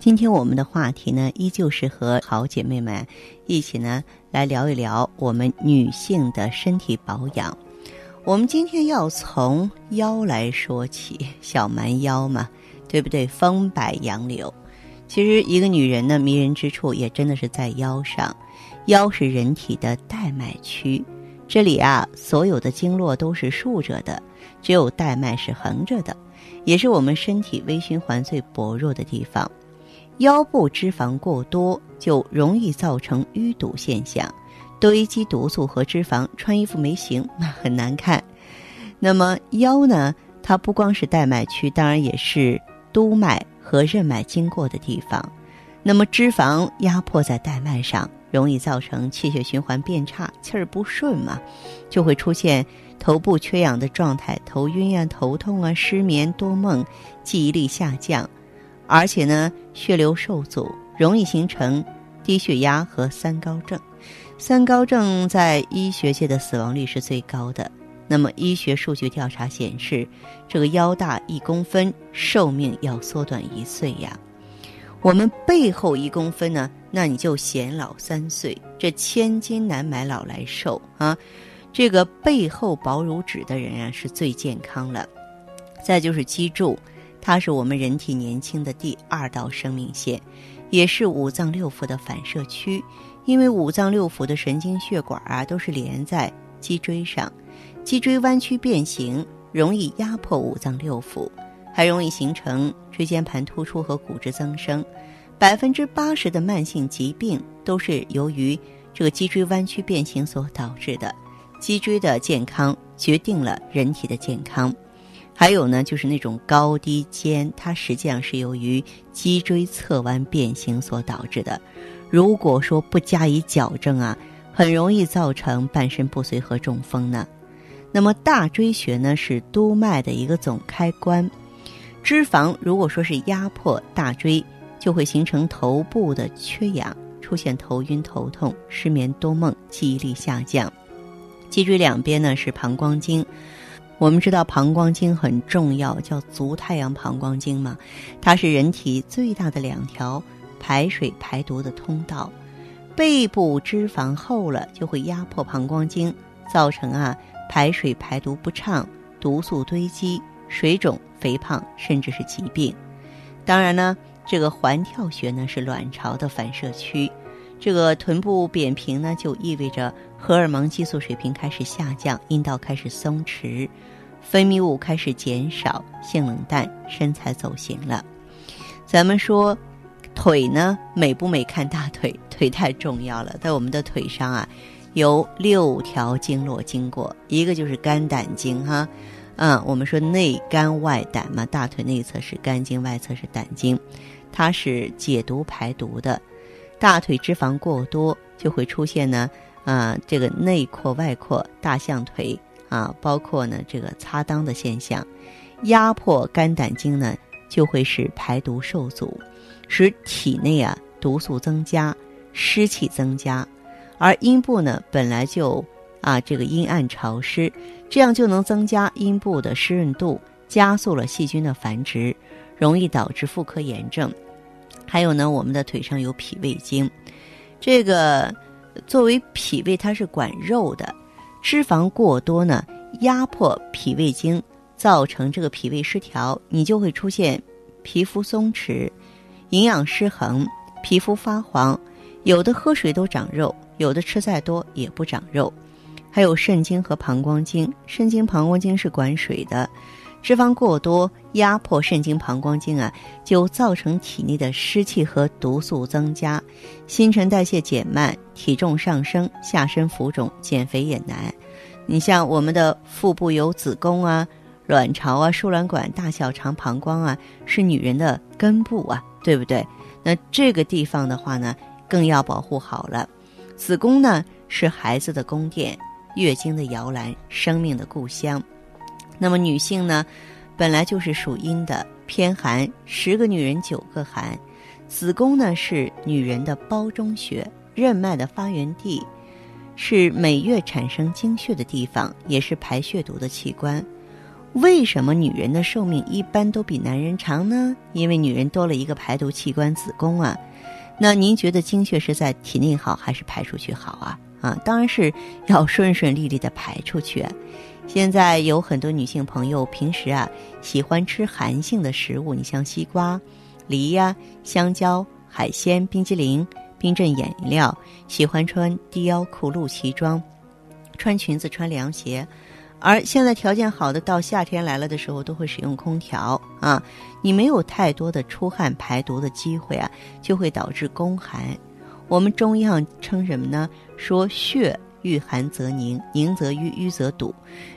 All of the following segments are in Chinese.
今天我们的话题呢，依旧是和好姐妹们一起呢来聊一聊我们女性的身体保养。我们今天要从腰来说起，小蛮腰嘛，对不对？风摆杨柳，其实一个女人呢，迷人之处也真的是在腰上。腰是人体的带脉区，这里啊，所有的经络都是竖着的，只有带脉是横着的，也是我们身体微循环最薄弱的地方。腰部脂肪过多，就容易造成淤堵现象。堆积毒素和脂肪，穿衣服没型，那很难看。那么腰呢？它不光是带脉区，当然也是督脉和任脉经过的地方。那么脂肪压迫在带脉上，容易造成气血循环变差，气儿不顺嘛，就会出现头部缺氧的状态，头晕啊、头痛啊、失眠多梦、记忆力下降，而且呢，血流受阻，容易形成低血压和三高症。三高症在医学界的死亡率是最高的。那么，医学数据调查显示，这个腰大一公分，寿命要缩短一岁呀。我们背后一公分呢，那你就显老三岁。这千金难买老来瘦啊！这个背后薄如纸的人啊，是最健康了。再就是脊柱，它是我们人体年轻的第二道生命线，也是五脏六腑的反射区。因为五脏六腑的神经血管啊，都是连在脊椎上，脊椎弯曲变形，容易压迫五脏六腑，还容易形成椎间盘突出和骨质增生。百分之八十的慢性疾病都是由于这个脊椎弯曲变形所导致的。脊椎的健康决定了人体的健康。还有呢，就是那种高低肩，它实际上是由于脊椎侧弯变形所导致的。如果说不加以矫正啊，很容易造成半身不遂和中风呢。那么大椎穴呢是督脉的一个总开关，脂肪如果说是压迫大椎，就会形成头部的缺氧，出现头晕头痛、失眠多梦、记忆力下降。脊椎两边呢是膀胱经，我们知道膀胱经很重要，叫足太阳膀胱经嘛，它是人体最大的两条。排水排毒的通道，背部脂肪厚了就会压迫膀胱经，造成啊排水排毒不畅，毒素堆积，水肿、肥胖，甚至是疾病。当然呢，这个环跳穴呢是卵巢的反射区，这个臀部扁平呢就意味着荷尔蒙激素水平开始下降，阴道开始松弛，分泌物开始减少，性冷淡，身材走形了。咱们说。腿呢美不美看大腿，腿太重要了。在我们的腿上啊，有六条经络经过，一个就是肝胆经哈，嗯，我们说内肝外胆嘛，大腿内侧是肝经，外侧是胆经，它是解毒排毒的。大腿脂肪过多就会出现呢，啊，这个内扩外扩大象腿啊，包括呢这个擦裆的现象，压迫肝胆经呢，就会使排毒受阻。使体内啊毒素增加，湿气增加，而阴部呢本来就啊这个阴暗潮湿，这样就能增加阴部的湿润度，加速了细菌的繁殖，容易导致妇科炎症。还有呢，我们的腿上有脾胃经，这个作为脾胃它是管肉的，脂肪过多呢压迫脾胃经，造成这个脾胃失调，你就会出现皮肤松弛。营养失衡，皮肤发黄，有的喝水都长肉，有的吃再多也不长肉。还有肾经和膀胱经，肾经、膀胱经是管水的，脂肪过多压迫肾经、膀胱经啊，就造成体内的湿气和毒素增加，新陈代谢减慢，体重上升，下身浮肿，减肥也难。你像我们的腹部有子宫啊，卵巢啊、输卵管、大小肠、膀胱啊，是女人的根部啊，对不对？那这个地方的话呢，更要保护好了。子宫呢，是孩子的宫殿，月经的摇篮，生命的故乡。那么女性呢，本来就是属阴的，偏寒，十个女人九个寒。子宫呢，是女人的胞中穴，任脉的发源地，是每月产生经血的地方，也是排血毒的器官。为什么女人的寿命一般都比男人长呢？因为女人多了一个排毒器官——子宫啊。那您觉得精血是在体内好还是排出去好啊？啊，当然是要顺顺利利的排出去。现在有很多女性朋友平时啊喜欢吃寒性的食物，你像西瓜、梨呀、香蕉、海鲜、冰激凌、冰镇饮料，喜欢穿低腰裤、露脐装，穿裙子、穿凉鞋。而现在条件好的，到夏天来了的时候，都会使用空调啊。你没有太多的出汗排毒的机会啊，就会导致宫寒。我们中药称什么呢？说血遇寒则凝，凝则瘀，瘀则堵。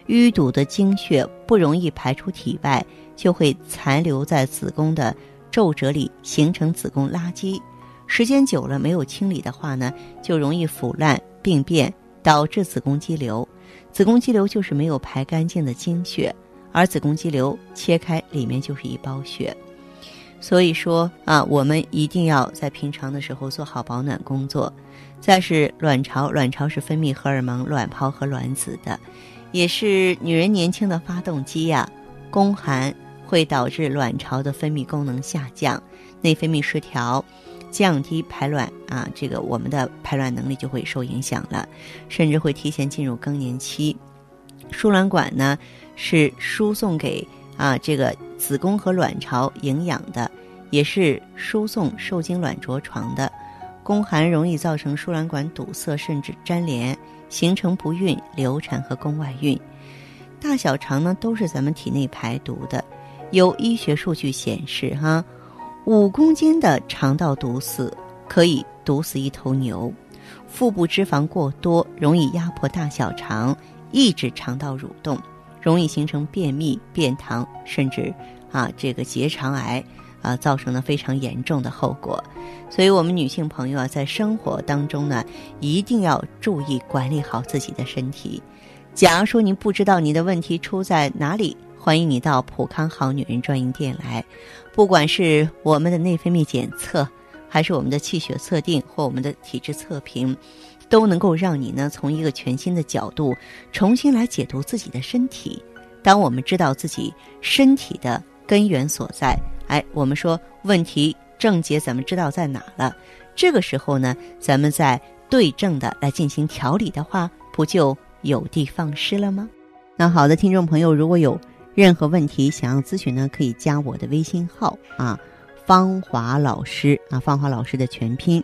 淤堵的经血不容易排出体外，就会残留在子宫的皱褶里，形成子宫垃圾。时间久了没有清理的话呢，就容易腐烂病变，导致子宫肌瘤。子宫肌瘤就是没有排干净的经血，而子宫肌瘤切开里面就是一包血，所以说啊，我们一定要在平常的时候做好保暖工作。再是卵巢，卵巢是分泌荷尔蒙、卵泡和卵子的，也是女人年轻的发动机呀。宫寒会导致卵巢的分泌功能下降，内分泌失调。降低排卵啊，这个我们的排卵能力就会受影响了，甚至会提前进入更年期。输卵管呢是输送给啊这个子宫和卵巢营养的，也是输送受精卵着床的。宫寒容易造成输卵管堵塞，甚至粘连，形成不孕、流产和宫外孕。大小肠呢都是咱们体内排毒的，有医学数据显示哈。五公斤的肠道毒死可以毒死一头牛，腹部脂肪过多容易压迫大小肠，抑制肠道蠕动，容易形成便秘、便溏，甚至啊这个结肠癌啊，造成了非常严重的后果。所以，我们女性朋友啊，在生活当中呢，一定要注意管理好自己的身体。假如说您不知道您的问题出在哪里，欢迎你到普康好女人专营店来，不管是我们的内分泌检测，还是我们的气血测定或我们的体质测评，都能够让你呢从一个全新的角度重新来解读自己的身体。当我们知道自己身体的根源所在，哎，我们说问题症结咱们知道在哪了，这个时候呢，咱们再对症的来进行调理的话，不就有的放矢了吗？那好的，听众朋友，如果有。任何问题想要咨询呢，可以加我的微信号啊，芳华老师啊，芳华老师的全拼，